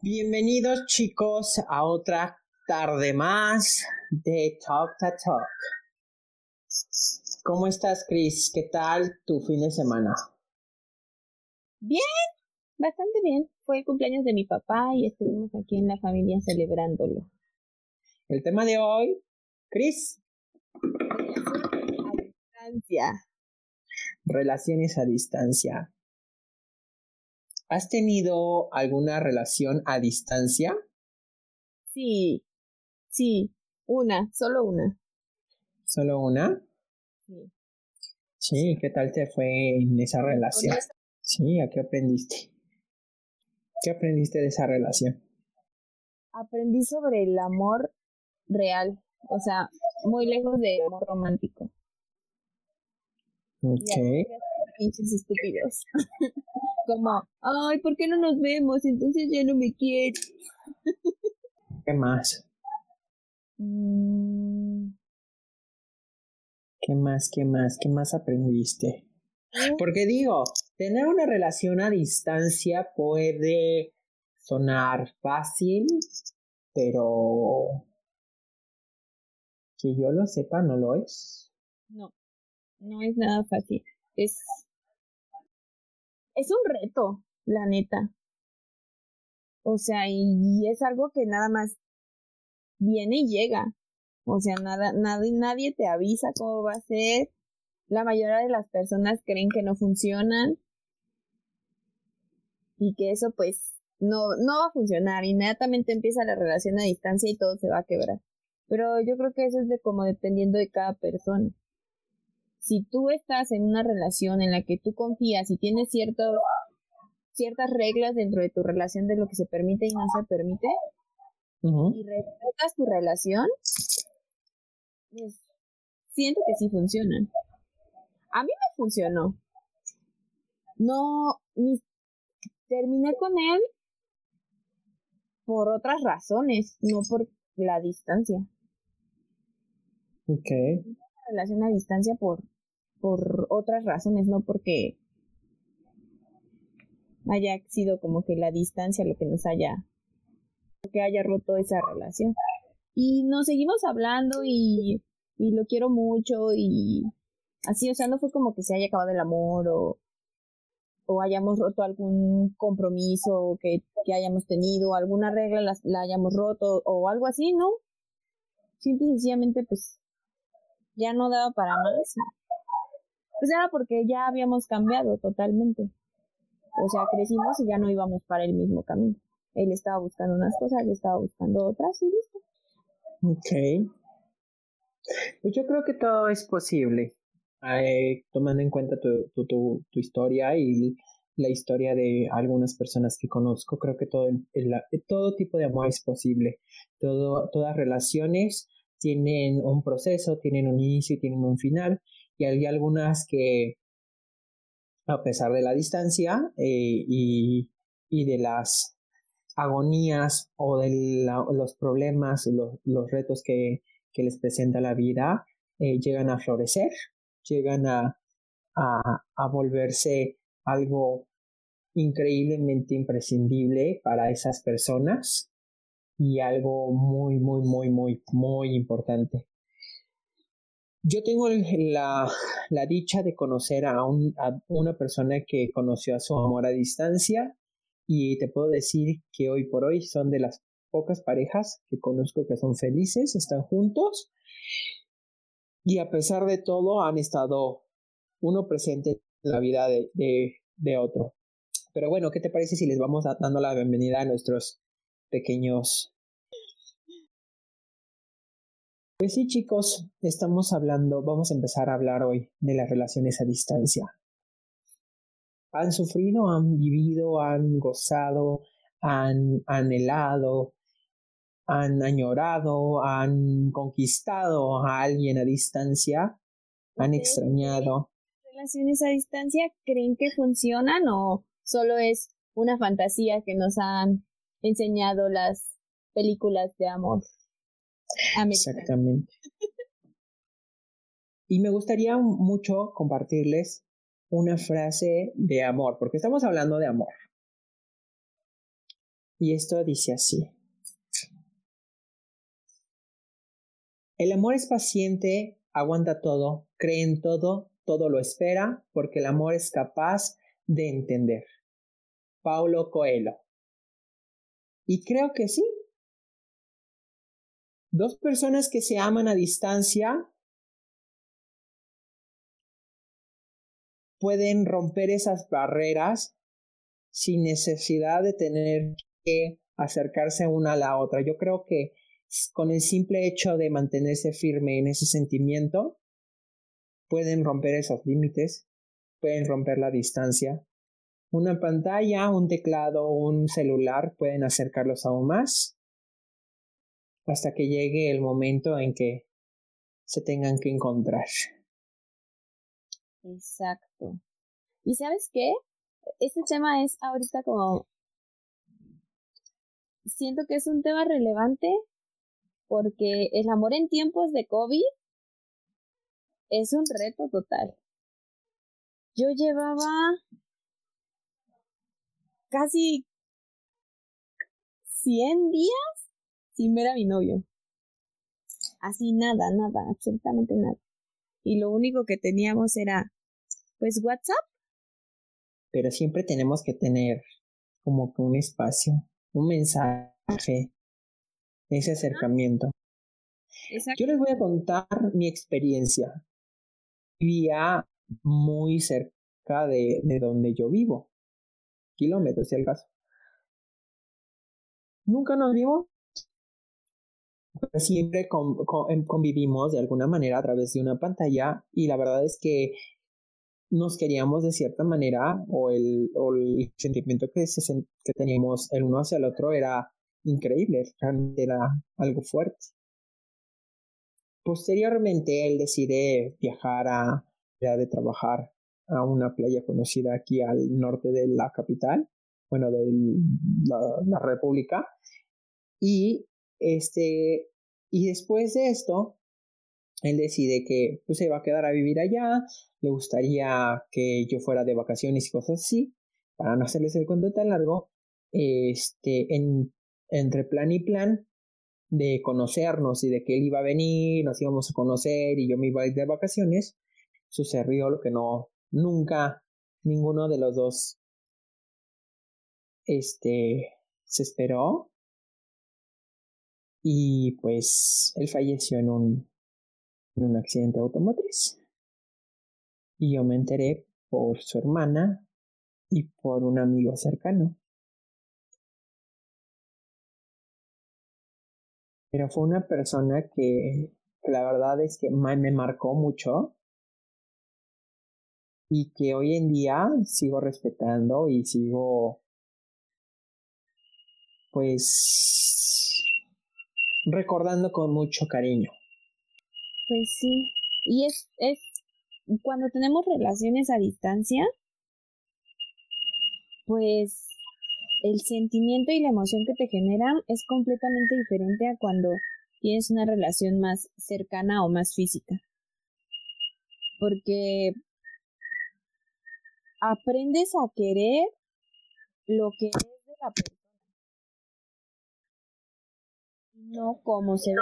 Bienvenidos chicos a otra tarde más de Talk to Talk. ¿Cómo estás, Chris? ¿Qué tal tu fin de semana? Bien, bastante bien. Fue el cumpleaños de mi papá y estuvimos aquí en la familia celebrándolo. El tema de hoy, Chris. A distancia. Relaciones a distancia. ¿Has tenido alguna relación a distancia? Sí, sí, una, solo una. ¿Solo una? Sí. Sí, ¿qué tal te fue en esa relación? Sí, ¿a qué aprendiste? ¿Qué aprendiste de esa relación? Aprendí sobre el amor real, o sea, muy lejos del amor romántico. Ok. Pinches estúpidos. Como, ay, ¿por qué no nos vemos? Entonces ya no me quiere. ¿Qué más? Mm, ¿Qué más? ¿Qué más? ¿Qué más aprendiste? Porque digo, tener una relación a distancia puede sonar fácil, pero que yo lo sepa no lo es. No, no es nada fácil. Es, es un reto, la neta. O sea, y, es algo que nada más viene y llega. O sea, nada, nada, nadie te avisa cómo va a ser. La mayoría de las personas creen que no funcionan y que eso pues no, no va a funcionar. Inmediatamente empieza la relación a distancia y todo se va a quebrar. Pero yo creo que eso es de como dependiendo de cada persona. Si tú estás en una relación en la que tú confías y tienes cierto, ciertas reglas dentro de tu relación de lo que se permite y no se permite, y respetas tu relación, pues, siento que sí funcionan. A mí me funcionó. No, ni terminé con él por otras razones, no por la distancia. Ok. Relación a distancia por, por otras razones, no porque haya sido como que la distancia lo que nos haya, que haya roto esa relación. Y nos seguimos hablando y, y lo quiero mucho y así, o sea, no fue como que se haya acabado el amor o, o hayamos roto algún compromiso que, que hayamos tenido, alguna regla la, la hayamos roto o algo así, ¿no? Simple y sencillamente, pues, ya no daba para más. Pues era porque ya habíamos cambiado totalmente. O sea, crecimos y ya no íbamos para el mismo camino. Él estaba buscando unas cosas, yo estaba buscando otras y listo. Ok. Pues yo creo que todo es posible, eh, tomando en cuenta tu, tu, tu, tu historia y la historia de algunas personas que conozco. Creo que todo, el, el- todo tipo de amor es posible. Todo, todas relaciones tienen un proceso, tienen un inicio y tienen un final. Y hay algunas que, a pesar de la distancia eh, y, y de las agonías o de los problemas y los, los retos que, que les presenta la vida, eh, llegan a florecer, llegan a, a volverse algo increíblemente imprescindible para esas personas y algo muy, muy, muy, muy, muy importante. Yo tengo la, la dicha de conocer a, un, a una persona que conoció a su amor a distancia y te puedo decir que hoy por hoy son de las pocas parejas que conozco que son felices, están juntos y a pesar de todo han estado uno presente en la vida de, de, de otro. Pero bueno, ¿qué te parece si les vamos dando la bienvenida a nuestros pequeños pues sí, chicos, estamos hablando, vamos a empezar a hablar hoy de las relaciones a distancia. ¿Han sufrido, han vivido, han gozado, han anhelado, han añorado, han conquistado a alguien a distancia? ¿Han ¿Ustedes extrañado? ¿Relaciones a distancia creen que funcionan o solo es una fantasía que nos han enseñado las películas de amor? Exactamente. Y me gustaría mucho compartirles una frase de amor, porque estamos hablando de amor. Y esto dice así. El amor es paciente, aguanta todo, cree en todo, todo lo espera, porque el amor es capaz de entender. Paulo Coelho. Y creo que sí. Dos personas que se aman a distancia pueden romper esas barreras sin necesidad de tener que acercarse una a la otra. Yo creo que con el simple hecho de mantenerse firme en ese sentimiento, pueden romper esos límites, pueden romper la distancia. Una pantalla, un teclado, un celular pueden acercarlos aún más hasta que llegue el momento en que se tengan que encontrar. Exacto. ¿Y sabes qué? Este tema es ahorita como... Siento que es un tema relevante porque el amor en tiempos de COVID es un reto total. Yo llevaba casi 100 días sin ver a mi novio. Así nada, nada, absolutamente nada. Y lo único que teníamos era, pues, WhatsApp. Pero siempre tenemos que tener como que un espacio, un mensaje, ese acercamiento. Yo les voy a contar mi experiencia. Vivía muy cerca de, de donde yo vivo, kilómetros si el caso. Nunca nos vimos, siempre em, convivimos de alguna manera a través de una pantalla y la verdad es que nos queríamos de cierta manera o el, sentimiento que, se, que teníamos el uno hacia el otro era increíble, realmente era algo fuerte. Posteriormente, él decide viajar a, de trabajar a una playa conocida aquí al norte de la capital, bueno, de la, República, y este, y después de esto, él decide que pues, se va a quedar a vivir allá, le gustaría que yo fuera de vacaciones y cosas así, para no hacerles el cuento tan largo, este, en entre plan y plan de conocernos y de que él iba a venir, nos íbamos a conocer y yo me iba a ir de vacaciones, sucedió lo que no, nunca ninguno de los dos, este, se esperó y pues él falleció en un, en un accidente automotriz. Y yo me enteré por su hermana y por un amigo cercano. pero fue una persona que, la verdad es que me marcó mucho y que hoy en día sigo respetando y sigo pues recordando con mucho cariño. Pues sí, y es, es cuando tenemos relaciones a distancia, pues el sentimiento y la emoción que te generan es completamente diferente a cuando tienes una relación más cercana o más física. Porque aprendes a querer lo que es de la persona, no como se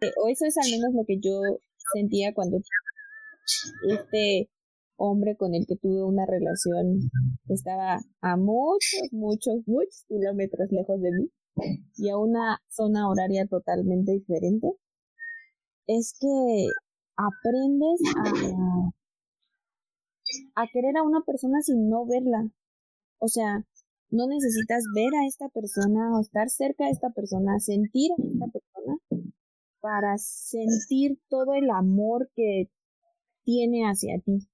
ve. O eso es al menos lo que yo sentía cuando este hombre con el que tuve una relación estaba a muchos, muchos, muchos kilómetros lejos de mí y a una zona horaria totalmente diferente, es que aprendes a, a querer a una persona sin no verla. O sea, no necesitas ver a esta persona o estar cerca de esta persona, sentir a esta persona para sentir todo el amor que tiene hacia ti.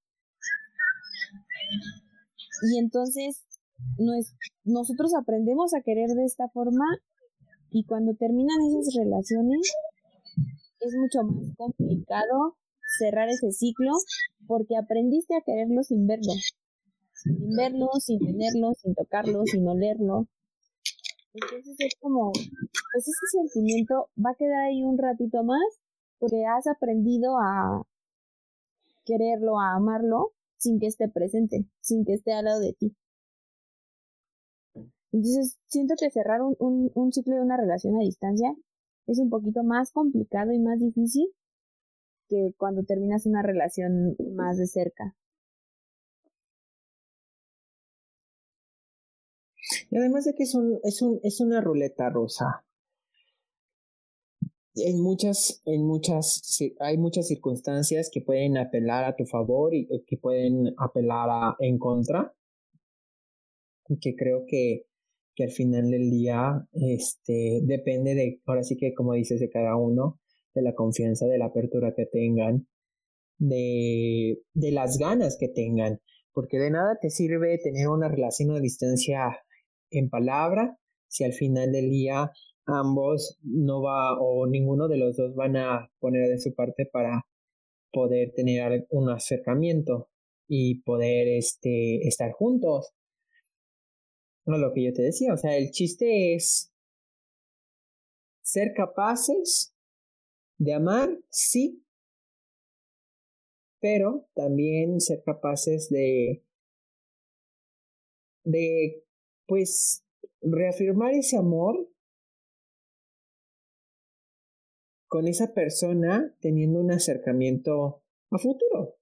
Y entonces nosotros aprendemos a querer de esta forma y cuando terminan esas relaciones es mucho más complicado cerrar ese ciclo porque aprendiste a quererlo sin verlo, sin verlo, sin tenerlo, sin tocarlo, sin olerlo. Entonces es como, pues ese sentimiento va a quedar ahí un ratito más porque has aprendido a quererlo, a amarlo sin que esté presente, sin que esté al lado de ti. Entonces, siento que cerrar un, un, un ciclo de una relación a distancia es un poquito más complicado y más difícil que cuando terminas una relación más de cerca. Y además de que es, un, es, un, es una ruleta rusa. En muchas, en muchas, hay muchas circunstancias que pueden apelar a tu favor y que pueden apelar a, en contra. Que creo que, que al final del día, este, depende de, ahora sí que como dices, de cada uno, de la confianza, de la apertura que tengan, de, de las ganas que tengan. Porque de nada te sirve tener una relación a distancia en palabra si al final del día ambos no va o ninguno de los dos van a poner de su parte para poder tener un acercamiento y poder este estar juntos. No lo que yo te decía, o sea, el chiste es ser capaces de amar, sí, pero también ser capaces de de pues reafirmar ese amor con esa persona teniendo un acercamiento a futuro.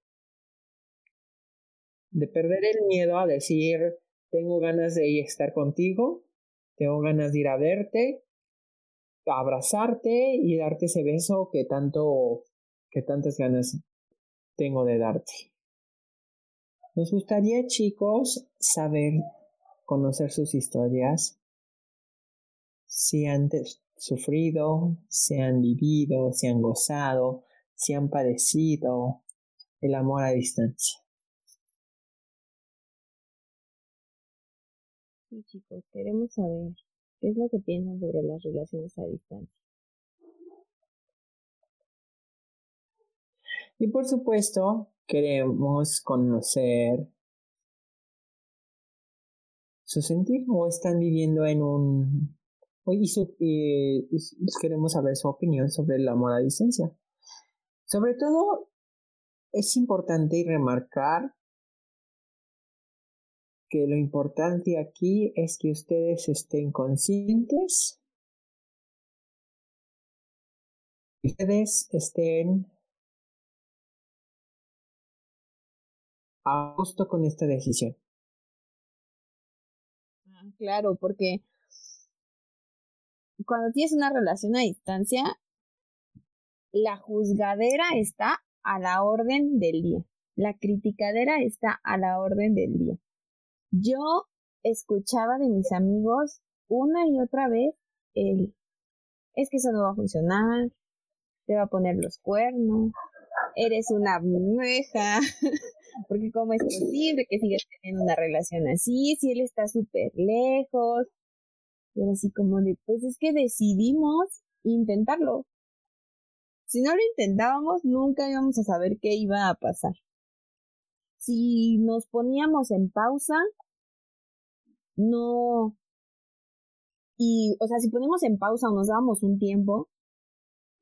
De perder el miedo a decir, tengo ganas de estar contigo, tengo ganas de ir a verte, abrazarte y darte ese beso que tanto, que tantas ganas tengo de darte. Nos gustaría, chicos, saber conocer sus historias, si han sufrido, si han vivido, si han gozado, si han padecido el amor a distancia. Sí, chicos, queremos saber es lo que piensan sobre las relaciones a distancia. Y por supuesto, queremos conocer su sentir o están viviendo en un... Y, su, queremos saber su opinión sobre el amor a distancia. Sobre todo, es importante remarcar que lo importante aquí es que ustedes estén conscientes, ustedes estén a gusto con esta decisión. Claro, porque cuando tienes una relación a distancia, la juzgadera está a la orden del día. La criticadera está a la orden del día. Yo escuchaba de mis amigos una y otra vez el es que eso no va a funcionar, te va a poner los cuernos, eres una mueja, porque cómo es posible que sigas teniendo una relación así, si él está súper lejos. Pero así como de, pues es que decidimos intentarlo. Si no lo intentábamos, nunca íbamos a saber qué iba a pasar. Si nos poníamos en pausa, no... Y, o sea, si ponemos en pausa o nos dábamos un tiempo,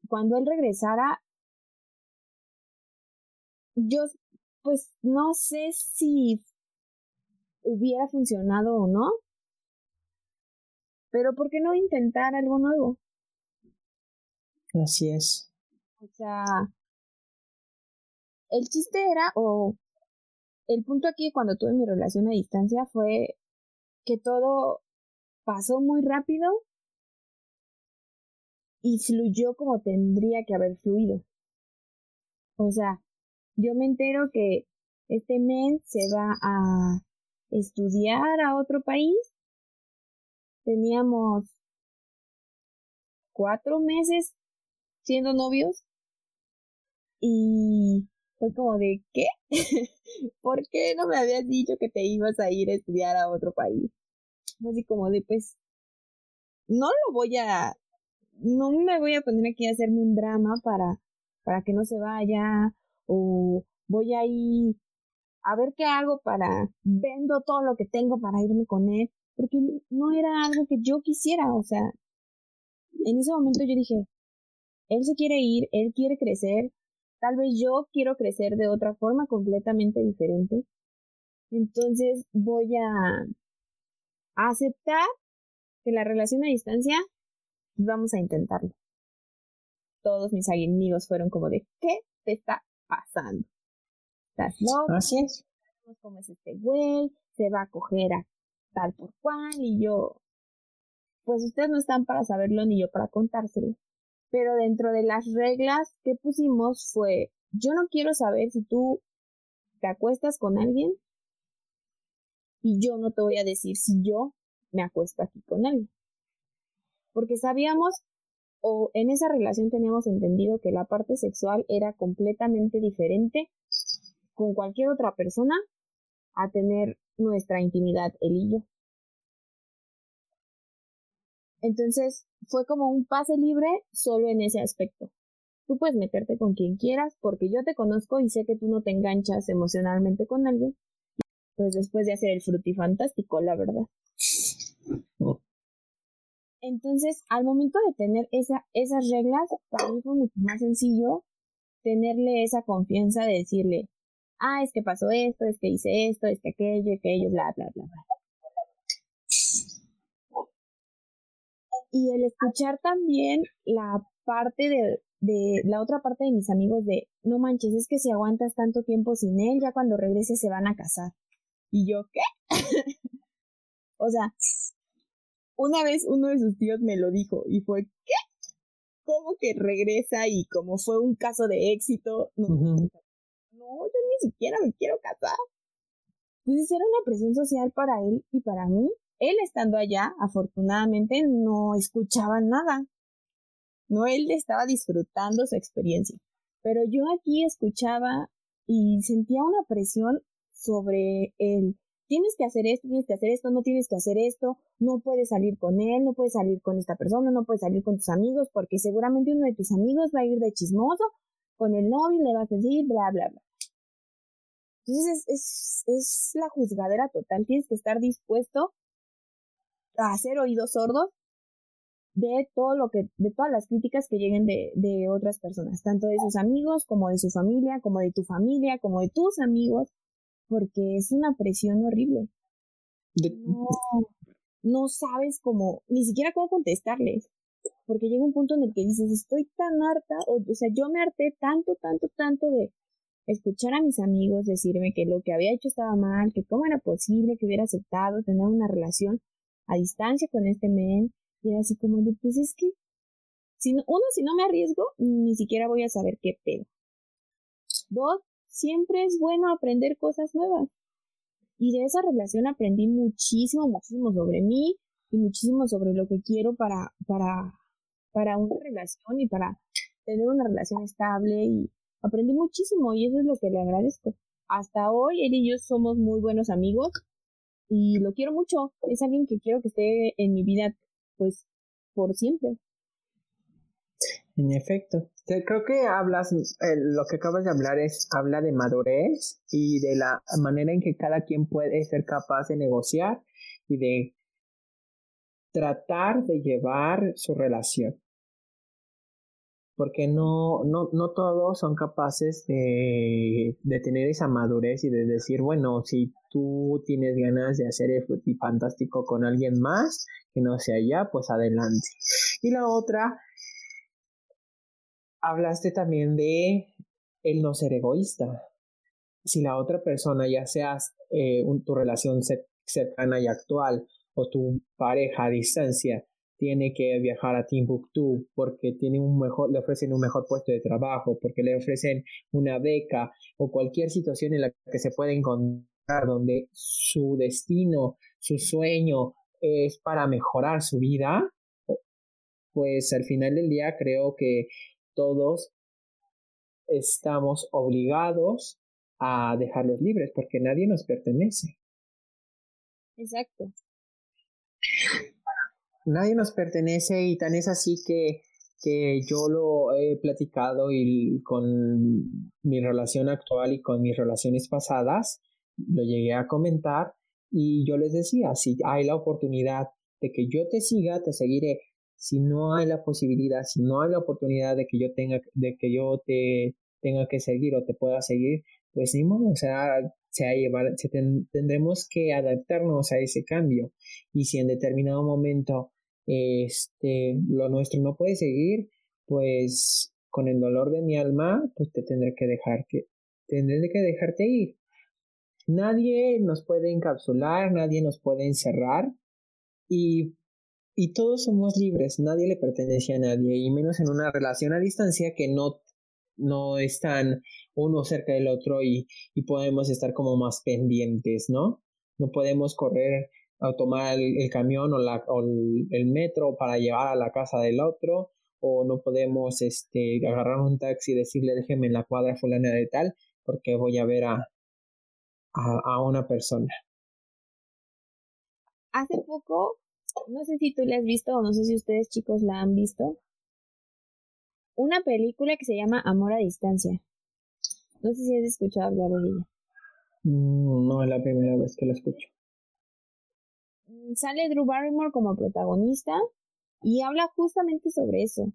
cuando él regresara, yo pues no sé si hubiera funcionado o no. Pero ¿por qué no intentar algo nuevo? Así es. O sea, el chiste era, o el punto aquí cuando tuve mi relación a distancia fue que todo pasó muy rápido y fluyó como tendría que haber fluido. O sea, yo me entero que este men se va a estudiar a otro país. Teníamos cuatro meses siendo novios y fue como de ¿qué? ¿Por qué no me habías dicho que te ibas a ir a estudiar a otro país? Así como de pues no lo voy a no me voy a poner aquí a hacerme un drama para para que no se vaya o voy a ir a ver qué hago para vendo todo lo que tengo para irme con él, porque no era algo que yo quisiera, o sea, en ese momento yo dije, él se quiere ir, él quiere crecer, tal vez yo quiero crecer de otra forma completamente diferente. Entonces voy a aceptar que la relación a distancia, pues vamos a intentarlo. Todos mis amigos fueron como de, ¿qué te está pasando? ¿Estás loco? Así es. ¿Cómo es este güey? Se va a coger a tal por cual y yo, pues ustedes no están para saberlo ni yo para contárselo. Pero dentro de las reglas que pusimos fue, yo no quiero saber si tú te acuestas con alguien y yo no te voy a decir si yo me acuesto aquí con alguien. Porque sabíamos o en esa relación teníamos entendido que la parte sexual era completamente diferente con cualquier otra persona a tener nuestra intimidad él y yo. Entonces fue como un pase libre solo en ese aspecto. Tú puedes meterte con quien quieras porque yo te conozco y sé que tú no te enganchas emocionalmente con alguien. Pues después de hacer el frutifantástico, la verdad. Entonces, al momento de tener esa, esas reglas, para mí fue mucho más sencillo tenerle esa confianza de decirle, ah, es que pasó esto, es que hice esto, es que aquello, aquello, bla, bla, bla, bla. Y el escuchar también la parte de, de, la otra parte de mis amigos de, no manches, es que si aguantas tanto tiempo sin él, ya cuando regrese se van a casar. Y yo, ¿qué? o sea, una vez uno de sus tíos me lo dijo y fue, ¿qué? ¿Cómo que regresa y como fue un caso de éxito? No, no, yo ni siquiera me quiero casar. Entonces era una presión social para él y para mí él estando allá, afortunadamente, no escuchaba nada. No, él estaba disfrutando su experiencia. Pero yo aquí escuchaba y sentía una presión sobre él. Tienes que hacer esto, tienes que hacer esto, no tienes que hacer esto, no puedes salir con él, no puedes salir con esta persona, no puedes salir con tus amigos, porque seguramente uno de tus amigos va a ir de chismoso con el novio y le vas a decir bla, bla, bla. Entonces es, es, es la juzgadera total, tienes que estar dispuesto a hacer oídos sordos de todo lo que, de todas las críticas que lleguen de, de otras personas, tanto de sus amigos, como de su familia, como de tu familia, como de tus amigos, porque es una presión horrible. No, no sabes cómo, ni siquiera cómo contestarles, porque llega un punto en el que dices, estoy tan harta, o, o sea, yo me harté tanto, tanto, tanto de escuchar a mis amigos decirme que lo que había hecho estaba mal, que cómo era posible que hubiera aceptado tener una relación a distancia con este men. Y era así como de, pues es que, si uno, si no me arriesgo, ni siquiera voy a saber qué pedo. Dos, siempre es bueno aprender cosas nuevas. Y de esa relación aprendí muchísimo, muchísimo sobre mí y muchísimo sobre lo que quiero para, para, para una relación y para tener una relación estable y aprendí muchísimo y eso es lo que le agradezco. Hasta hoy él y yo somos muy buenos amigos y lo quiero mucho. Es alguien que quiero que esté en mi vida, pues, por siempre. En efecto, creo que hablas, lo que acabas de hablar es, habla de madurez y de la manera en que cada quien puede ser capaz de negociar y de tratar de llevar su relación porque no, no, no todos son capaces de, de, tener esa madurez y de decir, bueno, si tú tienes ganas de hacer el fantástico con alguien más que no sea ya, pues adelante. Y la otra, hablaste también de el no ser egoísta. Si la otra persona, ya seas eh, tu relación cercana y actual o tu pareja a distancia, tiene que viajar a Timbuktu porque tiene un mejor, le ofrecen un mejor puesto de trabajo, porque le ofrecen una beca o cualquier situación en la que se puede encontrar donde su destino, su sueño es para mejorar su vida, pues al final del día creo que todos estamos obligados a dejarlos libres porque nadie nos pertenece. Exacto nadie nos pertenece y tan es así que, que yo lo he platicado y con mi relación actual y con mis relaciones pasadas, lo llegué a comentar y yo les decía, si hay la oportunidad de que yo te siga, te seguiré. Si no hay la posibilidad, si no hay la oportunidad de que yo tenga, de que yo te tenga que seguir o te pueda seguir, pues ni modo, o sea, se a se tendremos que adaptarnos a ese cambio. Y si en determinado momento este, lo nuestro no puede seguir, pues con el dolor de mi alma, pues te tendré que dejar que, tendré que dejarte ir. Nadie nos puede encapsular, nadie nos puede encerrar y, y todos somos libres, nadie le pertenece a nadie y menos en una relación a distancia que no no están uno cerca del otro y, y podemos estar como más pendientes, ¿no? No podemos correr a tomar el, camión o, la, o el, metro para llevar a la casa del otro o no podemos este, agarrar un taxi y decirle déjeme en la cuadra fulana de tal porque voy a ver a, a, a una persona. Hace poco, no sé si tú la has visto o no sé si ustedes chicos la han visto, una película que se llama Amor a Distancia. No sé si has escuchado hablar de ella. Mm, no, es la primera vez que la escucho. Mm, sale Drew Barrymore como protagonista y habla justamente sobre eso.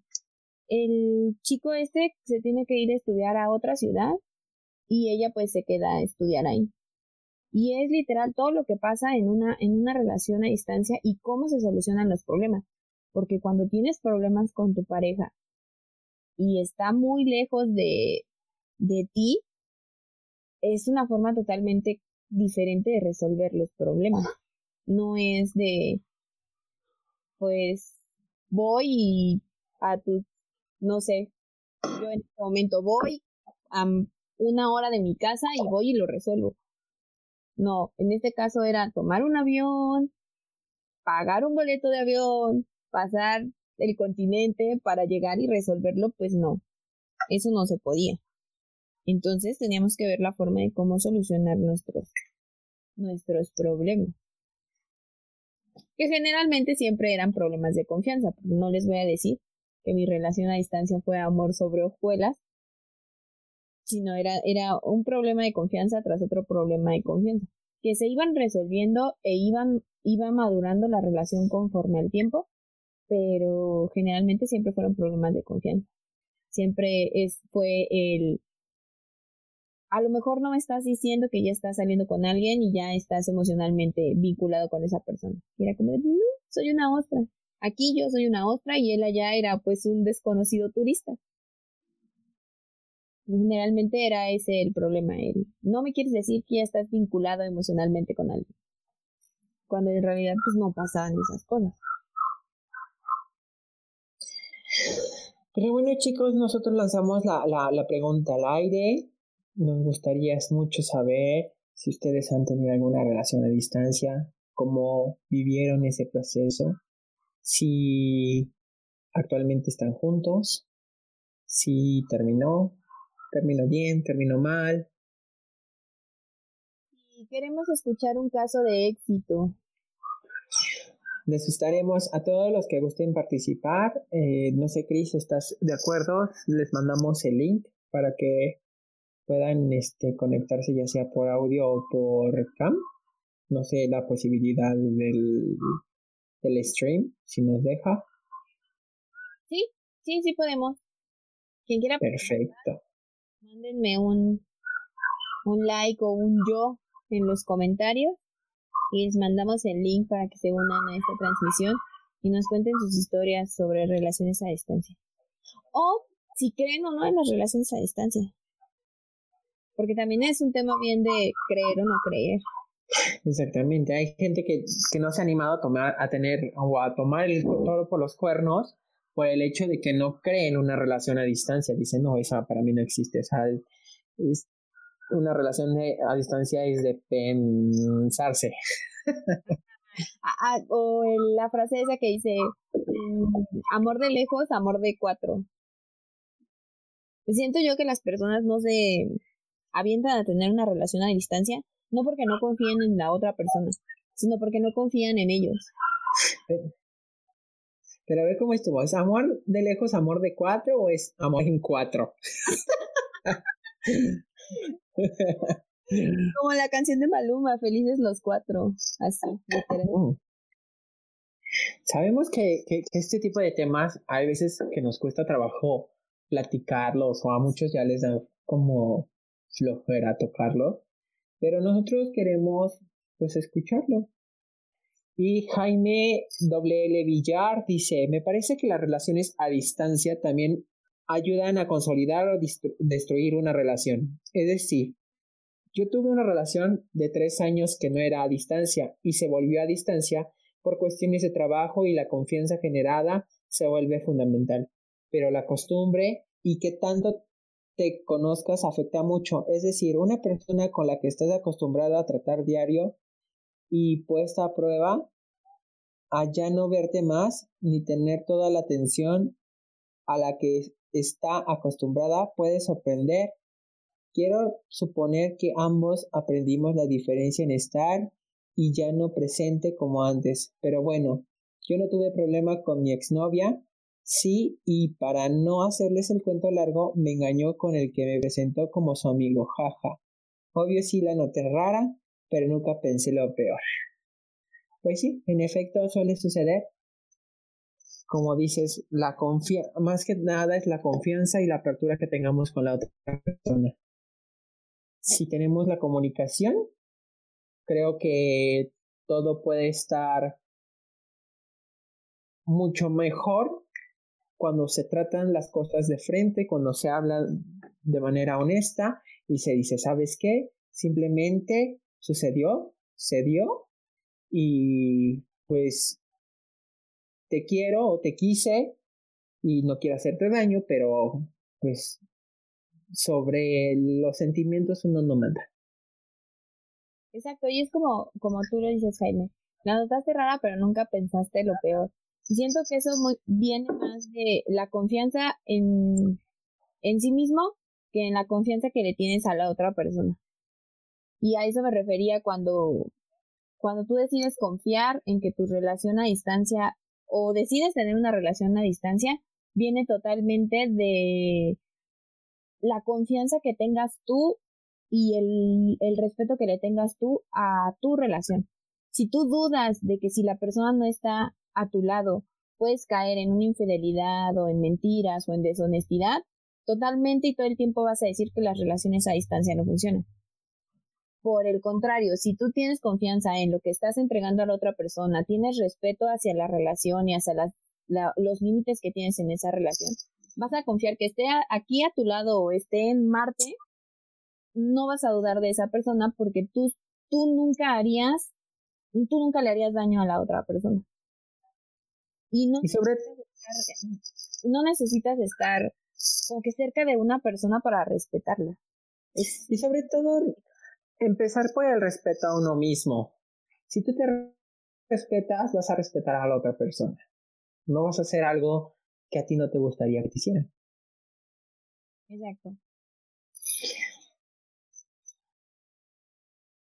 El chico este se tiene que ir a estudiar a otra ciudad y ella pues se queda a estudiar ahí. Y es literal todo lo que pasa en una, en una relación a distancia y cómo se solucionan los problemas. Porque cuando tienes problemas con tu pareja y está muy lejos de, de ti, es una forma totalmente diferente de resolver los problemas. No es de, pues, voy y a tu, no sé, yo en este momento voy a una hora de mi casa y voy y lo resuelvo. No, en este caso era tomar un avión, pagar un boleto de avión, pasar el continente para llegar y resolverlo, pues no, eso no se podía. Entonces teníamos que ver la forma de cómo solucionar nuestros, nuestros problemas. Que generalmente siempre eran problemas de confianza, porque no les voy a decir que mi relación a distancia fue amor sobre hojuelas, sino era, era un problema de confianza tras otro problema de confianza, que se iban resolviendo e iban, iba madurando la relación conforme al tiempo, pero generalmente siempre fueron problemas de confianza. Siempre es, fue el, a lo mejor no me estás diciendo que ya estás saliendo con alguien y ya estás emocionalmente vinculado con esa persona. Y era como, no, soy una ostra. Aquí yo soy una ostra y él allá era pues un desconocido turista. Generalmente era ese el problema. Él, no me quieres decir que ya estás vinculado emocionalmente con alguien. Cuando en realidad pues no pasaban esas cosas. Pero bueno, chicos, nosotros lanzamos la, la, la pregunta al aire. Nos gustaría mucho saber si ustedes han tenido alguna relación a distancia, cómo vivieron ese proceso, si actualmente están juntos, si terminó, terminó bien, terminó mal. Y queremos escuchar un caso de éxito. Les estaremos a todos los que gusten participar. Eh, no sé, Chris, ¿estás de acuerdo? Les mandamos el link para que puedan este, conectarse ya sea por audio o por cam. No sé la posibilidad del, del stream, si nos deja. Sí, sí, sí podemos. Quien quiera. Perfecto. Mándenme un, un like o un yo en los comentarios y les mandamos el link para que se unan a esta transmisión y nos cuenten sus historias sobre relaciones a distancia. O si creen o no en las relaciones a distancia. Porque también es un tema bien de creer o no creer. Exactamente, hay gente que, que no se ha animado a tomar, a tener o a tomar el toro por los cuernos por el hecho de que no creen en una relación a distancia. Dicen, no, esa para mí no existe. O sea, es, una relación a distancia es de pensarse. Ah, o la frase esa que dice, mm, amor de lejos, amor de cuatro. Siento yo que las personas no se avientan a tener una relación a distancia, no porque no confíen en la otra persona, sino porque no confían en ellos. Pero, a ver cómo estuvo, ¿es amor de lejos, amor de cuatro o es amor en cuatro? Como la canción de Maluma, Felices los Cuatro, así. Sabemos que, que, este tipo de temas hay veces que nos cuesta trabajo platicarlos o a muchos ya les da como flojera tocarlo, pero nosotros queremos pues escucharlo. Y Jaime WL Villar dice, me parece que las relaciones a distancia también ayudan a consolidar o destruir una relación. Es decir, yo tuve una relación de tres años que no era a distancia y se volvió a distancia por cuestiones de trabajo y la confianza generada se vuelve fundamental. Pero la costumbre y que tanto te conozcas afecta mucho. Es decir, una persona con la que estás acostumbrado a tratar diario y puesta a prueba, a ya no verte más ni tener toda la atención a la que está acostumbrada, puede sorprender. Quiero suponer que ambos aprendimos la diferencia en estar y ya no presente como antes. Pero bueno, yo no tuve problema con mi exnovia, sí, y para no hacerles el cuento largo, me engañó con el que me presentó como su amigo, jaja. Obvio sí la noté rara, pero nunca pensé lo peor. Pues sí, en efecto suele suceder. Como dices, la más que nada es la confianza y la apertura que tengamos con la otra persona. Si tenemos la comunicación, creo que todo puede estar mucho mejor cuando se tratan las cosas de frente, cuando se habla de manera honesta y se dice, ¿sabes qué? Simplemente sucedió, se dio y pues te quiero o te quise y no quiero hacerte daño, pero pues sobre los sentimientos uno no manda. Exacto, y es como, como tú lo dices, Jaime. La notaste rara, pero nunca pensaste lo peor. Siento que eso viene más de la confianza en, en sí mismo que en la confianza que le tienes a la otra persona. Y a eso me refería cuando, cuando tú decides confiar en que tu relación a distancia o decides tener una relación a distancia, viene totalmente de la confianza que tengas tú y el, el respeto que le tengas tú a tu relación. Si tú dudas de que si la persona no está a tu lado, puedes caer en una infidelidad o en mentiras o en deshonestidad, totalmente y todo el tiempo vas a decir que las relaciones a distancia no funcionan. Por el contrario, si tú tienes confianza en lo que estás entregando a la otra persona, tienes respeto hacia la relación y hacia los límites que tienes en esa relación, vas a confiar que esté aquí a tu lado o esté en Marte no vas a dudar de esa persona porque tú, tú nunca harías, tú nunca le harías daño a la otra persona. Y no, sobre... no necesitas estar como que cerca de una persona para respetarla. Y sobre todo, empezar por el respeto a uno mismo. Si tú te respetas, vas a respetar a la otra persona. No vas a hacer algo que a ti no te gustaría que te hicieran. Exacto.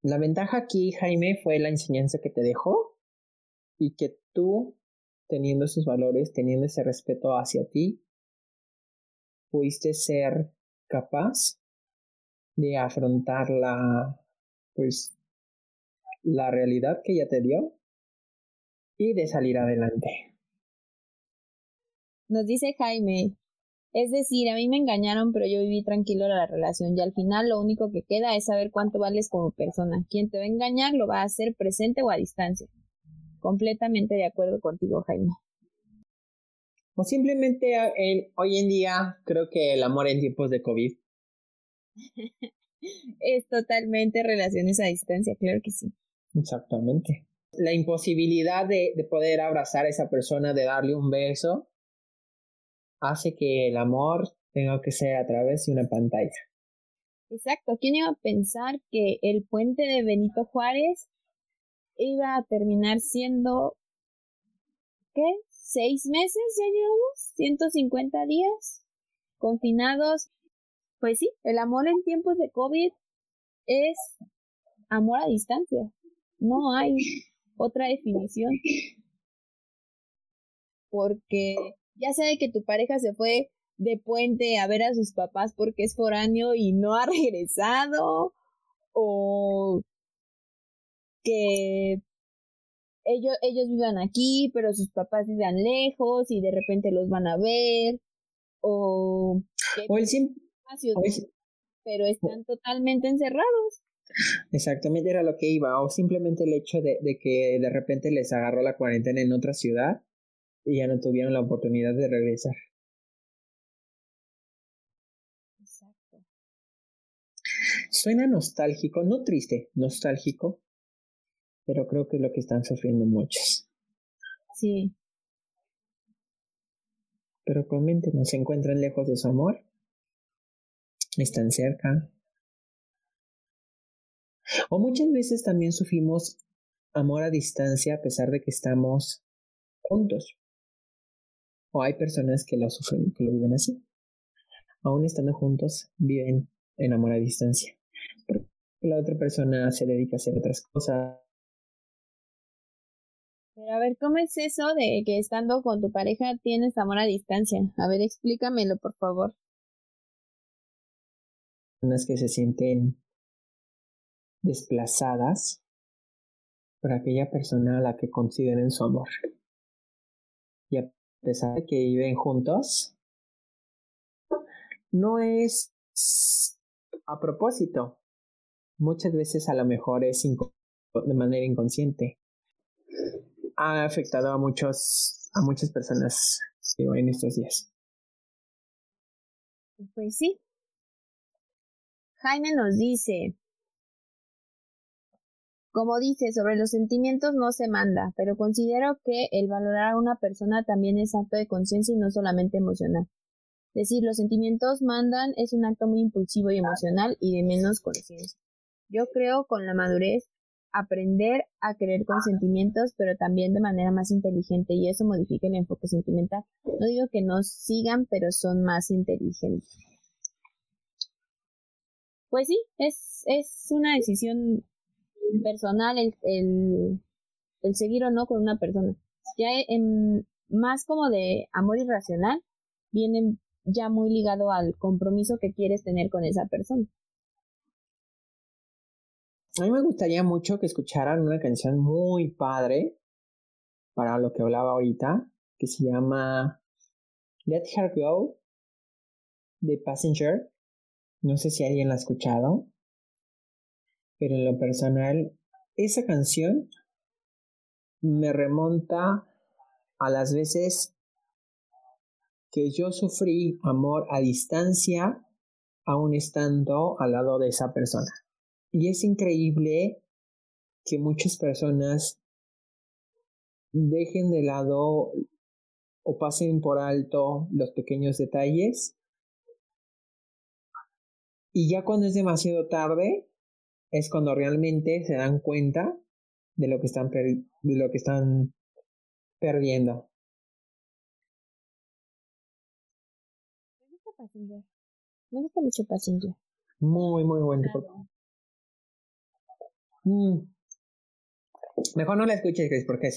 La ventaja aquí, Jaime, fue la enseñanza que te dejó y que tú, teniendo esos valores, teniendo ese respeto hacia ti, pudiste ser capaz de afrontar la, pues, la realidad que ella te dio y de salir adelante. Nos dice Jaime, es decir, a mí me engañaron, pero yo viví tranquilo la relación y al final lo único que queda es saber cuánto vales como persona. Quien te va a engañar lo va a hacer presente o a distancia. Completamente de acuerdo contigo, Jaime. O simplemente hoy en día creo que el amor en tiempos de COVID. es totalmente relaciones a distancia, claro que sí. Exactamente. La imposibilidad de, de poder abrazar a esa persona, de darle un beso, hace que el amor tenga que ser a través de una pantalla. Exacto. ¿Quién iba a pensar que el puente de Benito Juárez iba a terminar siendo, ¿qué? ¿Seis meses ya llevamos? ¿150 días? Confinados. Pues sí, el amor en tiempos de COVID es amor a distancia. No hay otra definición. Porque ya sea de que tu pareja se fue de puente a ver a sus papás porque es foráneo y no ha regresado, o que ellos, ellos vivan aquí, pero sus papás vivan lejos y de repente los van a ver, o, o el, pero están totalmente encerrados. Exactamente era lo que iba, o simplemente el hecho de, de que de repente les agarró la cuarentena en otra ciudad y ya no tuvieron la oportunidad de regresar. Exacto. Suena nostálgico, no triste, nostálgico, pero creo que es lo que están sufriendo muchos. Sí. Pero coméntenos, ¿se encuentran lejos de su amor? ¿Están cerca? O muchas veces también sufrimos amor a distancia a pesar de que estamos juntos. O hay personas que lo sufren, que lo viven así. Aún estando juntos, viven en amor a distancia. Porque la otra persona se dedica a hacer otras cosas. Pero a ver, ¿cómo es eso de que estando con tu pareja tienes amor a distancia? A ver, explícamelo, por favor. Personas que se sienten desplazadas por aquella persona a la que consideren su amor. Y a pesar de que viven juntos, no es a propósito. Muchas veces a lo mejor es de manera inconsciente. Ha afectado a muchos, a muchas personas en estos días. Pues sí. Jaime nos dice, como dice, sobre los sentimientos no se manda, pero considero que el valorar a una persona también es acto de conciencia y no solamente emocional. Decir los sentimientos mandan es un acto muy impulsivo y emocional y de menos conciencia. Yo creo con la madurez aprender a querer con sentimientos, pero también de manera más inteligente y eso modifica el enfoque sentimental. No digo que no sigan, pero son más inteligentes. Pues sí, es, es una decisión personal el, el, el seguir o no con una persona. Ya en, más como de amor irracional, viene ya muy ligado al compromiso que quieres tener con esa persona. A mí me gustaría mucho que escucharan una canción muy padre para lo que hablaba ahorita, que se llama Let Her Go de Passenger. No sé si alguien la ha escuchado pero en lo personal, esa canción me remonta a las veces que yo sufrí amor a distancia aún estando al lado de esa persona. Y es increíble que muchas personas dejen de lado o pasen por alto los pequeños detalles y ya cuando es demasiado tarde es cuando realmente se dan cuenta de lo que están, de lo que están perdiendo. Me gusta Passenger. Me gusta mucho Passenger. Muy, muy bueno. Mm. Mejor no la escuches, Chris, porque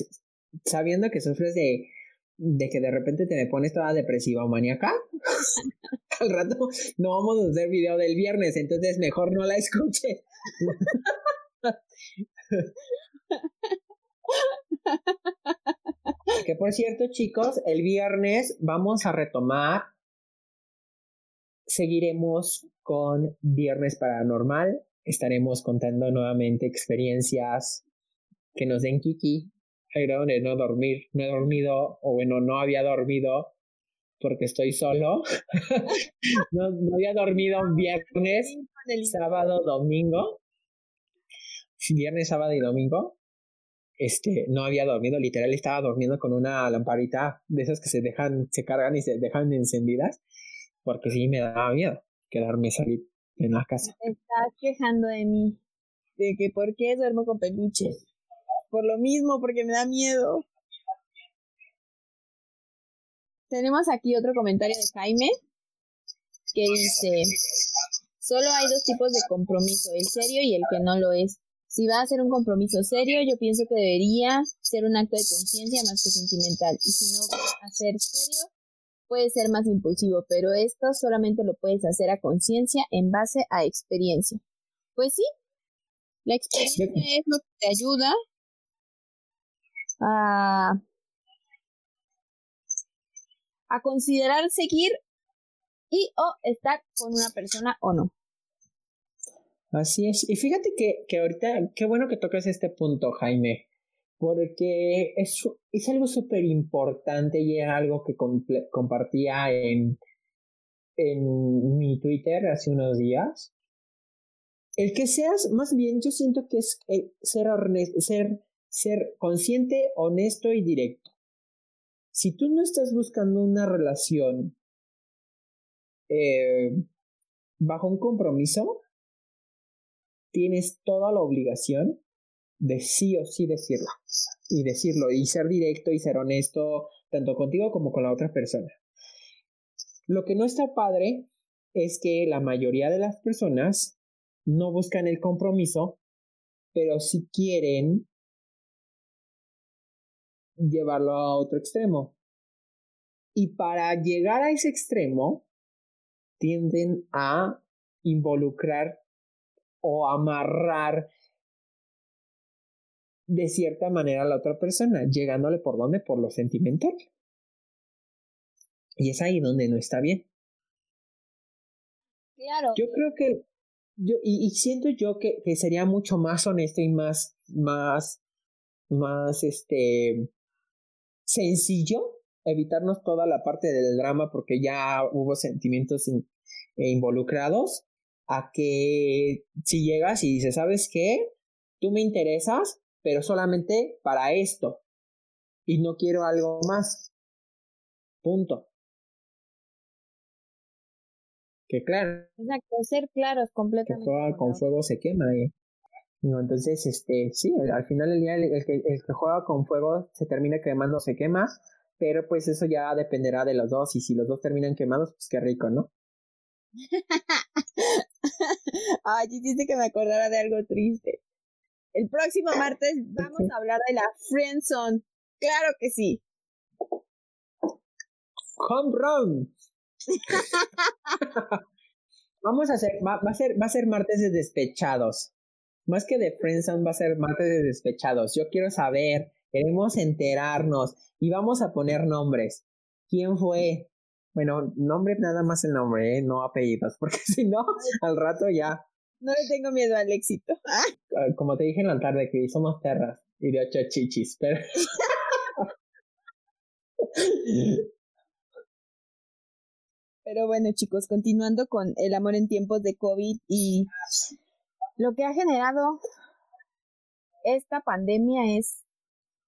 sabiendo que sufres de, de que de repente te me pones toda depresiva o maníaca, al rato no vamos a hacer video del viernes, entonces mejor no la escuche. que por cierto, chicos, el viernes vamos a retomar. Seguiremos con Viernes Paranormal. Estaremos contando nuevamente experiencias que nos den kiki. de no dormir. No he dormido, o bueno, no había dormido porque estoy solo. no, no, había dormido viernes, sábado, domingo. Viernes, sábado y domingo. Este, no había dormido, literal estaba durmiendo con una lamparita de esas que se dejan, se cargan y se dejan encendidas, porque sí me daba miedo quedarme salir en la casa. Estás quejando de mí, de que por qué duermo con peluches. Por lo mismo, porque me da miedo. Tenemos aquí otro comentario de Jaime que dice, solo hay dos tipos de compromiso, el serio y el que no lo es. Si va a ser un compromiso serio, yo pienso que debería ser un acto de conciencia más que sentimental. Y si no va a ser serio, puede ser más impulsivo, pero esto solamente lo puedes hacer a conciencia en base a experiencia. Pues sí, la experiencia es lo que te ayuda a a considerar seguir y o estar con una persona o no. Así es. Y fíjate que, que ahorita, qué bueno que tocas este punto, Jaime, porque es, es algo súper importante y es algo que compartía en, en mi Twitter hace unos días. El que seas, más bien, yo siento que es eh, ser, ser, ser consciente, honesto y directo. Si tú no estás buscando una relación eh, bajo un compromiso, tienes toda la obligación de sí o sí decirlo. Y decirlo, y ser directo y ser honesto, tanto contigo como con la otra persona. Lo que no está padre es que la mayoría de las personas no buscan el compromiso, pero si quieren llevarlo a otro extremo. Y para llegar a ese extremo, tienden a involucrar o amarrar de cierta manera a la otra persona, llegándole por dónde, por lo sentimental. Y es ahí donde no está bien. Claro. Yo creo que, yo, y, siento yo que, que, sería mucho más honesto y más, más, más, este, sencillo evitarnos toda la parte del drama porque ya hubo sentimientos e involucrados a que si llegas y dices, ¿sabes qué? Tú me interesas, pero solamente para esto. Y no quiero algo más. Punto. Que claro. Exacto, ser claros completamente. Que juega con fuego se quema. ¿eh? entonces, este, sí, al final del día el, que, el que juega con fuego se termina quemando, se quema, pero pues eso ya dependerá de los dos y si los dos terminan quemados, pues qué rico, ¿no? Ay, hiciste que me acordara de algo triste. El próximo martes vamos a hablar de la friendzone. Claro que sí. Home run. vamos a hacer, va, a ser, va a ser martes de despechados. Más que de friendzone va a ser martes de despechados. Yo quiero saber, queremos enterarnos y vamos a poner nombres. ¿Quién fue? Bueno, nombre nada más el nombre, ¿eh? no apellidos, porque si no, al rato ya. No le tengo miedo al éxito. Ah, como te dije en la tarde, que somos perras y de ocho chichis, pero. Pero bueno, chicos, continuando con el amor en tiempos de COVID y lo que ha generado esta pandemia es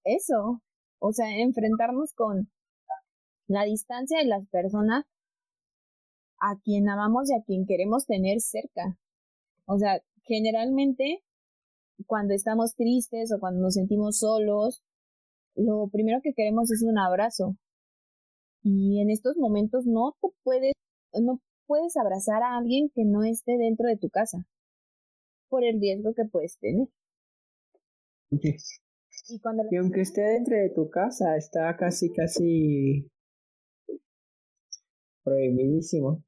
eso, o sea, enfrentarnos con la distancia de las personas a quien amamos y a quien queremos tener cerca. O sea, generalmente cuando estamos tristes o cuando nos sentimos solos, lo primero que queremos es un abrazo. Y en estos momentos no te puedes, no puedes abrazar a alguien que no esté dentro de tu casa por el riesgo que puedes tener. Y, cuando y aunque esté dentro de tu casa, está casi, casi prohibidísimo.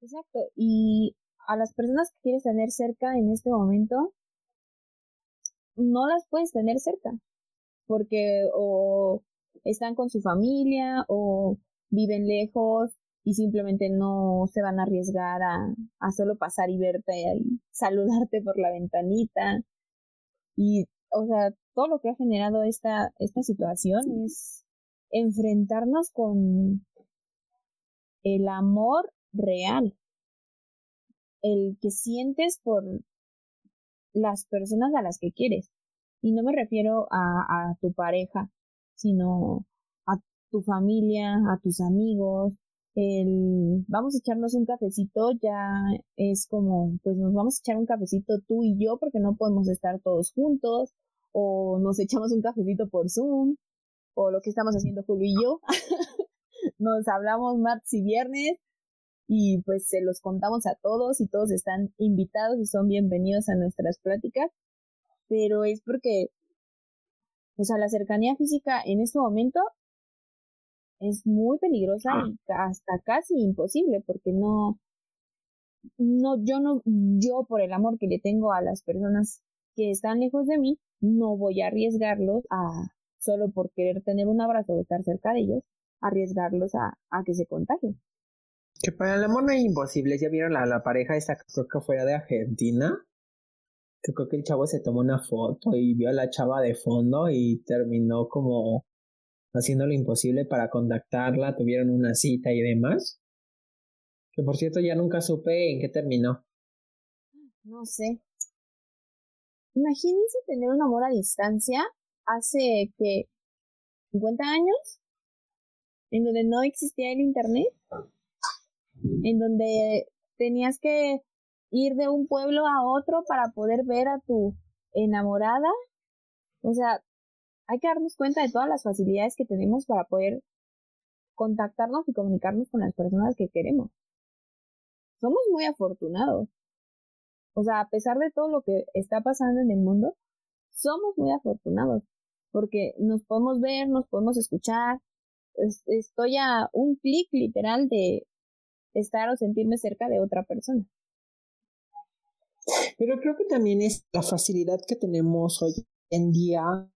Exacto. Y a las personas que quieres tener cerca en este momento, no las puedes tener cerca. Porque o están con su familia o viven lejos y simplemente no se van a arriesgar a, a solo pasar y verte y saludarte por la ventanita. Y, o sea, todo lo que ha generado esta, esta situación es enfrentarnos con el amor real, el que sientes por las personas a las que quieres. Y no me refiero a, tu pareja, sino a tu familia, a tus amigos, el vamos a echarnos un cafecito ya es como pues nos vamos a echar un cafecito tú y yo porque no podemos estar todos juntos o nos echamos un cafecito por Zoom o lo que estamos haciendo Julio y yo nos hablamos martes y viernes y pues se los contamos a todos y todos están invitados y son bienvenidos a nuestras pláticas, pero es porque, o sea, la cercanía física en este momento es muy peligrosa y hasta casi imposible porque no, no, yo no, yo por el amor que le tengo a las personas que están lejos de mí, no voy a arriesgarlos a, solo por querer tener un abrazo o estar cerca de ellos, arriesgarlos a, a que se contagien. Que para el amor no hay imposibles. ¿Ya vieron a la, pareja esta creo que fuera de Argentina? Que creo que el chavo se tomó una foto y vio a la chava de fondo y terminó como haciendo lo imposible para contactarla, tuvieron una cita y demás. Que por cierto ya nunca supe en qué terminó. No sé. Imagínense tener un amor a distancia hace que 50 años, en donde no existía el internet, en donde tenías que ir de un pueblo a otro para poder ver a tu enamorada. O sea, hay que darnos cuenta de todas las facilidades que tenemos para poder contactarnos y comunicarnos con las personas que queremos. Somos muy afortunados. O sea, a pesar de todo lo que está pasando en el mundo, somos muy afortunados porque nos podemos ver, nos podemos escuchar. Estoy a un clic literal de estar o sentirme cerca de otra persona. Pero creo que también es la facilidad que tenemos hoy en día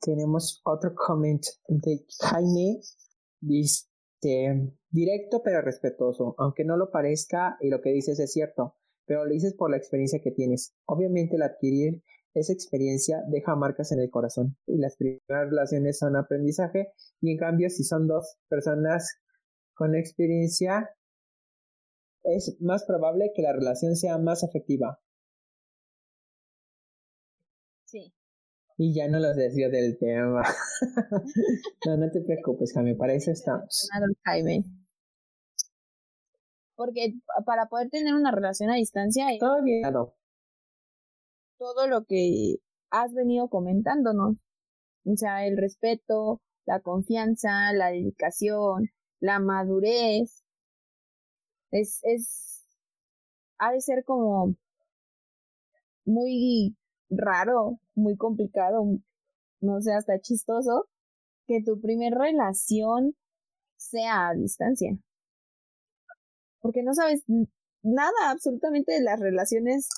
tenemos otro comment de Jaime. Dice, directo pero respetuoso, aunque no lo parezca y lo que dices es cierto, pero lo dices por la experiencia que tienes. Obviamente el adquirir esa experiencia deja marcas en el corazón y las primeras relaciones son aprendizaje y en cambio si son dos personas con experiencia es más probable que la relación sea más efectiva. Sí, y ya no los desvío del tema. no, no te preocupes, Jaime, para eso estamos. Jaime. Porque para poder tener una relación a distancia. Todo bien. Todo lo que has venido comentándonos. O sea, el respeto, la confianza, la dedicación, la madurez. Es, es, ha de ser como muy raro, muy complicado, no sé, hasta chistoso, que tu primer relación sea a distancia. Porque no sabes nada absolutamente de las relaciones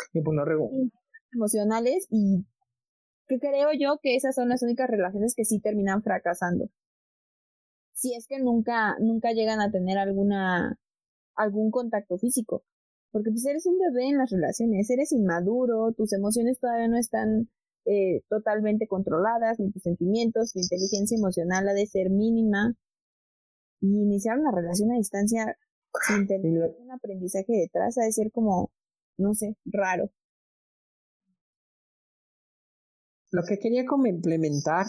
emocionales y que creo yo que esas son las únicas relaciones que sí terminan fracasando. Si es que nunca, nunca llegan a tener alguna, algún contacto físico. Porque pues eres un bebé en las relaciones, eres inmaduro, tus emociones todavía no están eh, totalmente controladas, ni tus sentimientos, tu inteligencia emocional ha de ser mínima. Y iniciar una relación a distancia sin tener un aprendizaje detrás ha de ser como, no sé, raro. Lo que quería complementar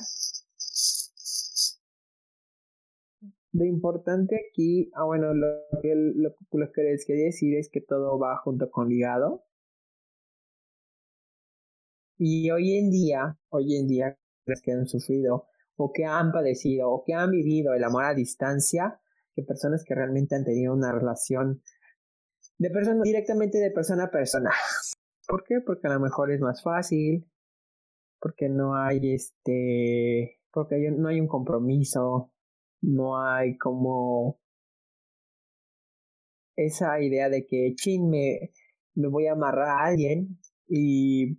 Lo importante aquí, ah, bueno, lo que, lo, que les quería decir es que todo va junto con ligado. Y hoy en día, hoy en día, los que han sufrido o que han padecido o que han vivido el amor a distancia, que personas que realmente han tenido una relación de persona, directamente de persona a persona. ¿Por qué? Porque a lo mejor es más fácil, porque no hay este, porque no hay un compromiso, no hay como esa idea de que, chin, me, me voy a amarrar a alguien y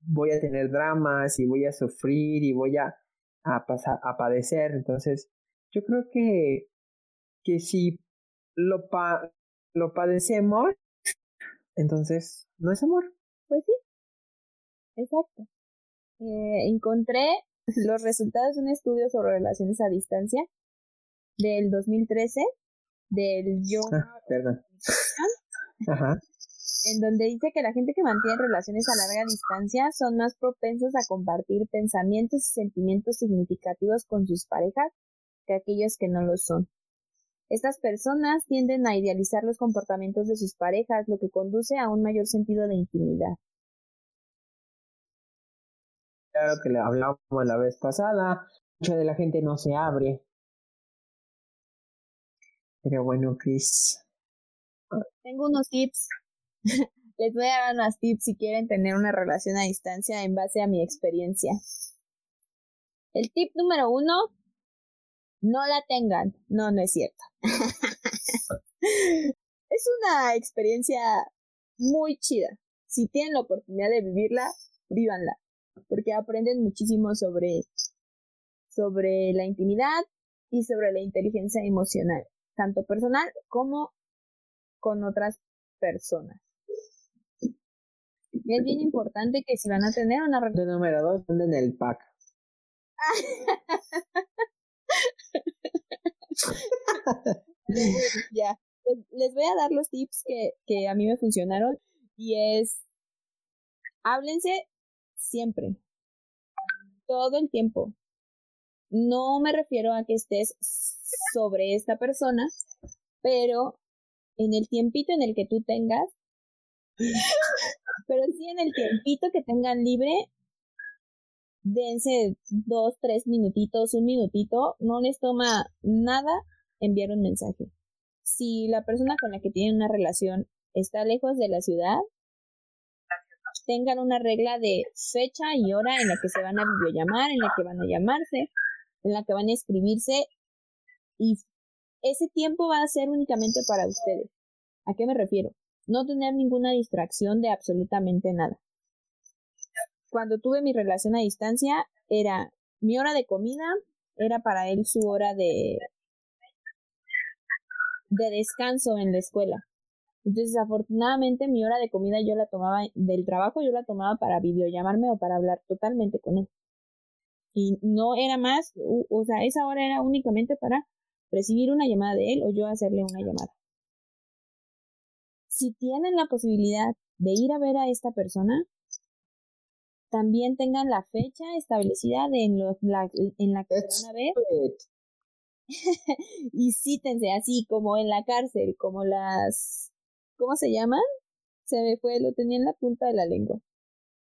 voy a tener dramas y voy a sufrir y voy a, a pasar a padecer. Entonces, yo creo que, que si lo, pa, lo padecemos, entonces no es amor. Pues sí, exacto. Eh, encontré los resultados de un estudio sobre relaciones a distancia del 2013 del Yo ah, en donde dice que la gente que mantiene relaciones a larga distancia son más propensos a compartir pensamientos y sentimientos significativos con sus parejas que aquellos que no lo son. Estas personas tienden a idealizar los comportamientos de sus parejas, lo que conduce a un mayor sentido de intimidad. Claro que le hablamos la vez pasada, mucha de la gente no se abre pero bueno, Chris. Tengo unos tips. Les voy a dar unos tips si quieren tener una relación a distancia en base a mi experiencia. El tip número uno, no la tengan. No, no es cierto. es una experiencia muy chida. Si tienen la oportunidad de vivirla, vívanla. Porque aprenden muchísimo sobre, sobre la intimidad y sobre la inteligencia emocional tanto personal como con otras personas. Es bien importante que si van a tener una relación... número dos, en el pack. ya, les voy a dar los tips que, que a mí me funcionaron y es, háblense siempre, todo el tiempo. No me refiero a que estés sobre esta persona, pero en el tiempito en el que tú tengas, pero sí en el tiempito que tengan libre, dense dos, tres minutitos, un minutito, no les toma nada enviar un mensaje. Si la persona con la que tienen una relación está lejos de la ciudad, tengan una regla de fecha y hora en la que se van a videollamar, en la que van a llamarse, en la que van a escribirse y ese tiempo va a ser únicamente para ustedes. ¿A qué me refiero? No tener ninguna distracción de absolutamente nada. Cuando tuve mi relación a distancia, era mi hora de comida, era para él su hora de, de descanso en la escuela. Entonces, afortunadamente, mi hora de comida yo la tomaba del trabajo, yo la tomaba para videollamarme o para hablar totalmente con él. Y no era más, o sea, esa hora era únicamente para recibir una llamada de él o yo hacerle una llamada. Si tienen la posibilidad de ir a ver a esta persona, también tengan la fecha establecida en, la, en la que van a ver. y cítense así como en la cárcel, como las ¿cómo se llaman? Se me fue, lo tenía en la punta de la lengua.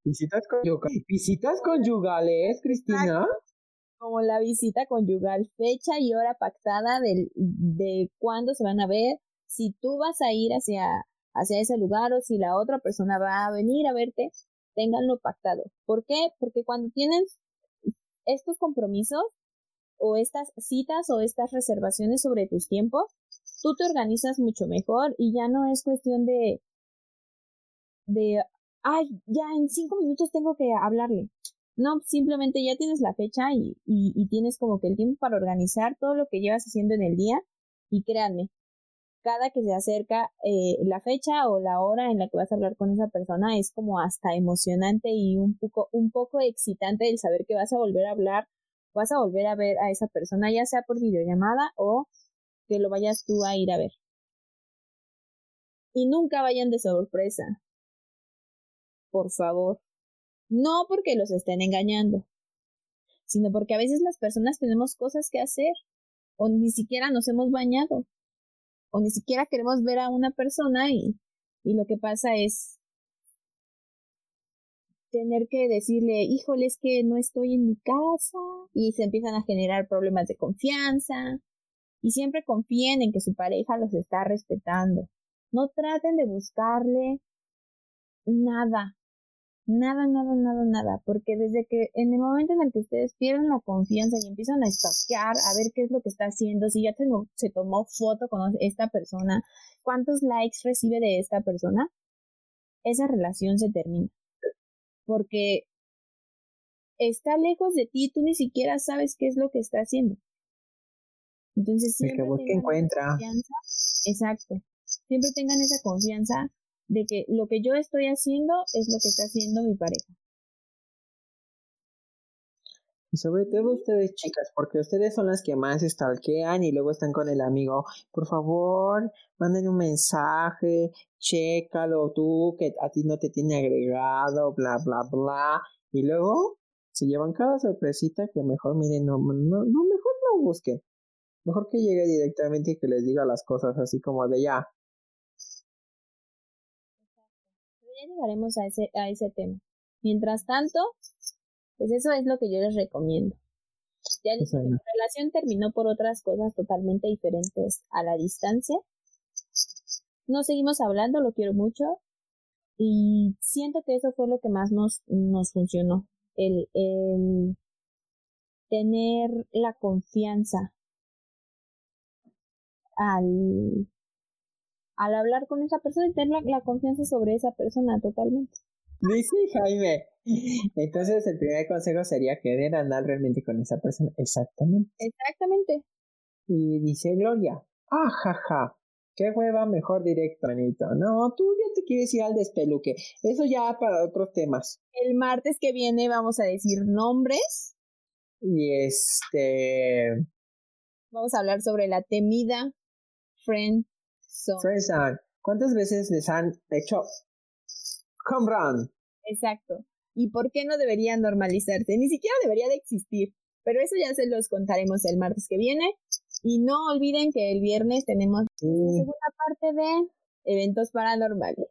Visitas conyugales, visitas conyugales, Cristina. Como la visita conyugal, fecha y hora pactada de, de cuándo se van a ver, si tú vas a ir hacia, hacia ese lugar o si la otra persona va a venir a verte, ténganlo pactado. ¿Por qué? Porque cuando tienen estos compromisos o estas citas o estas reservaciones sobre tus tiempos, tú te organizas mucho mejor y ya no es cuestión de, de, ay, ya en cinco minutos tengo que hablarle. No, simplemente ya tienes la fecha y, y, tienes como que el tiempo para organizar todo lo que llevas haciendo en el día y créanme, cada que se acerca eh, la fecha o la hora en la que vas a hablar con esa persona es como hasta emocionante y un poco, un poco excitante el saber que vas a volver a hablar, vas a volver a ver a esa persona, ya sea por videollamada o que lo vayas tú a ir a ver. Y nunca vayan de sorpresa. Por favor. No porque los estén engañando, sino porque a veces las personas tenemos cosas que hacer, o ni siquiera nos hemos bañado, o ni siquiera queremos ver a una persona y, y lo que pasa es tener que decirle, híjole, es que no estoy en mi casa, y se empiezan a generar problemas de confianza, y siempre confíen en que su pareja los está respetando. No traten de buscarle nada, nada, nada, nada, nada, porque desde que en el momento en el que ustedes pierden la confianza y empiezan a stalkear, a ver qué es lo que está haciendo, si ya se tomó foto con esta persona, cuántos likes recibe de esta persona, esa relación se termina. Porque está lejos de ti, tú ni siquiera sabes qué es lo que está haciendo. Entonces, siempre que encuentra. exacto. Siempre tengan esa confianza de que lo que yo estoy haciendo es lo que está haciendo mi pareja. Y sobre todo ustedes, chicas, porque ustedes son las que más stalkean y luego están con el amigo. Por favor, manden un mensaje, chécalo tú, que a ti no te tiene agregado, bla, bla, bla. Y luego se llevan cada sorpresita que mejor, miren, no, no, no mejor no busquen. Mejor que llegue directamente y que les diga las cosas así como de ya. Pero ya llegaremos a ese, a ese tema. Mientras tanto, pues eso es lo que yo les recomiendo. Ya mi relación terminó por otras cosas totalmente diferentes a la distancia. No seguimos hablando, lo quiero mucho. Y siento que eso fue lo que más nos, nos funcionó. El, el tener la confianza al, al hablar con esa persona y tener la, confianza sobre esa persona totalmente. Dice Jaime. Entonces el primer consejo sería querer andar realmente con esa persona. Exactamente. Exactamente. Y dice Gloria, Ajaja. Qué hueva, mejor directo, Anito. No, tú ya te quieres ir al despeluque. Eso ya para otros temas. El martes que viene vamos a decir nombres. Y este. Vamos a hablar sobre la temida Friend Zone. Friend Zone. ¿Cuántas veces les han hecho home run? Exacto. ¿Y por qué no debería normalizarse? Ni siquiera debería de existir. Pero eso ya se los contaremos el martes que viene. Y no olviden que el viernes tenemos la segunda parte de eventos paranormales.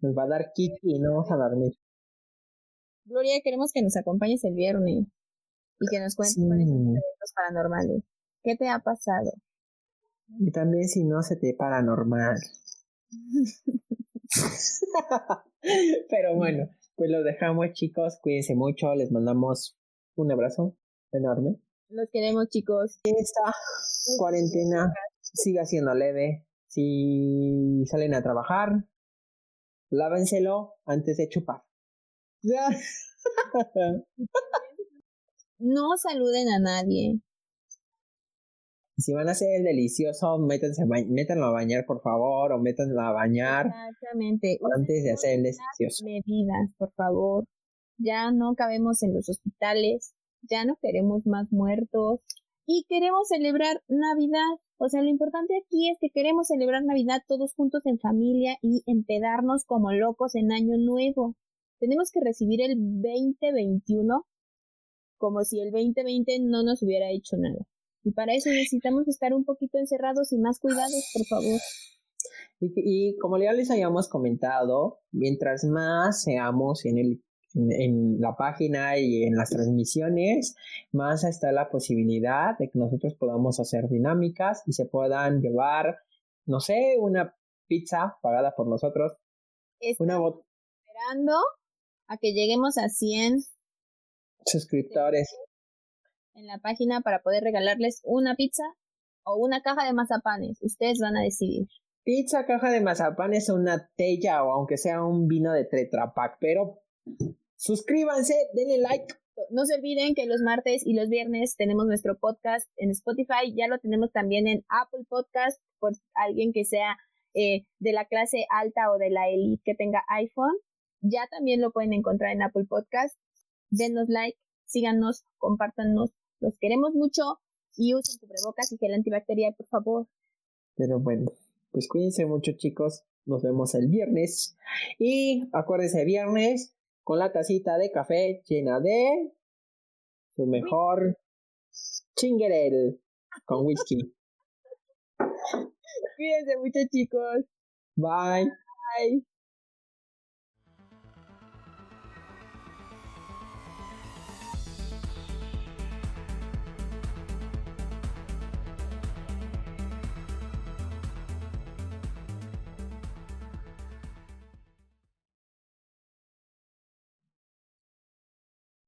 Nos va a dar kick y no vamos a dormir. Gloria, queremos que nos acompañes el viernes y que nos cuentes cuáles son eventos paranormales. ¿Qué te ha pasado? Y también si no se te paranormal. Pero bueno, pues lo dejamos chicos, cuídense mucho, les mandamos un abrazo enorme. Los queremos chicos. Esta cuarentena siga siendo leve. Si salen a trabajar, lávenselo antes de chupar. no saluden a nadie. Si van a hacer el delicioso, métanse, métanlo a bañar, por favor, o métanlo a bañar. Exactamente. Antes de hacer el delicioso. Medidas, por favor. Ya no cabemos en los hospitales, ya no queremos más muertos y queremos celebrar Navidad. O sea, lo importante aquí es que queremos celebrar Navidad todos juntos en familia y empedarnos como locos en Año Nuevo. Tenemos que recibir el 2021 como si el 2020 no nos hubiera hecho nada. Y para eso necesitamos estar un poquito encerrados y más cuidados, por favor. Y, y como ya les habíamos comentado, mientras más seamos en el en, la página y en las transmisiones, más está la posibilidad de que nosotros podamos hacer dinámicas y se puedan llevar, no sé, una pizza pagada por nosotros. Estamos una esperando a que lleguemos a 100 suscriptores en la página para poder regalarles una pizza o una caja de mazapanes. Ustedes van a decidir. Pizza, caja de mazapanes o una tella o aunque sea un vino de Tetra pero Suscríbanse, denle like. No se olviden que los martes y los viernes tenemos nuestro podcast en Spotify. Ya lo tenemos también en Apple Podcast por alguien que sea eh, de la clase alta o de la elite que tenga iPhone. Ya también lo pueden encontrar en Apple Podcast. Denos like, síganos, compártanos. Los queremos mucho y usen cubrebocas y gel antibacterial, por favor. Pero bueno, pues cuídense mucho, chicos. Nos vemos el viernes. Y acuérdense, viernes con la tacita de café llena de su mejor chingerel con whisky. Cuídense mucho chicos. Bye. Bye.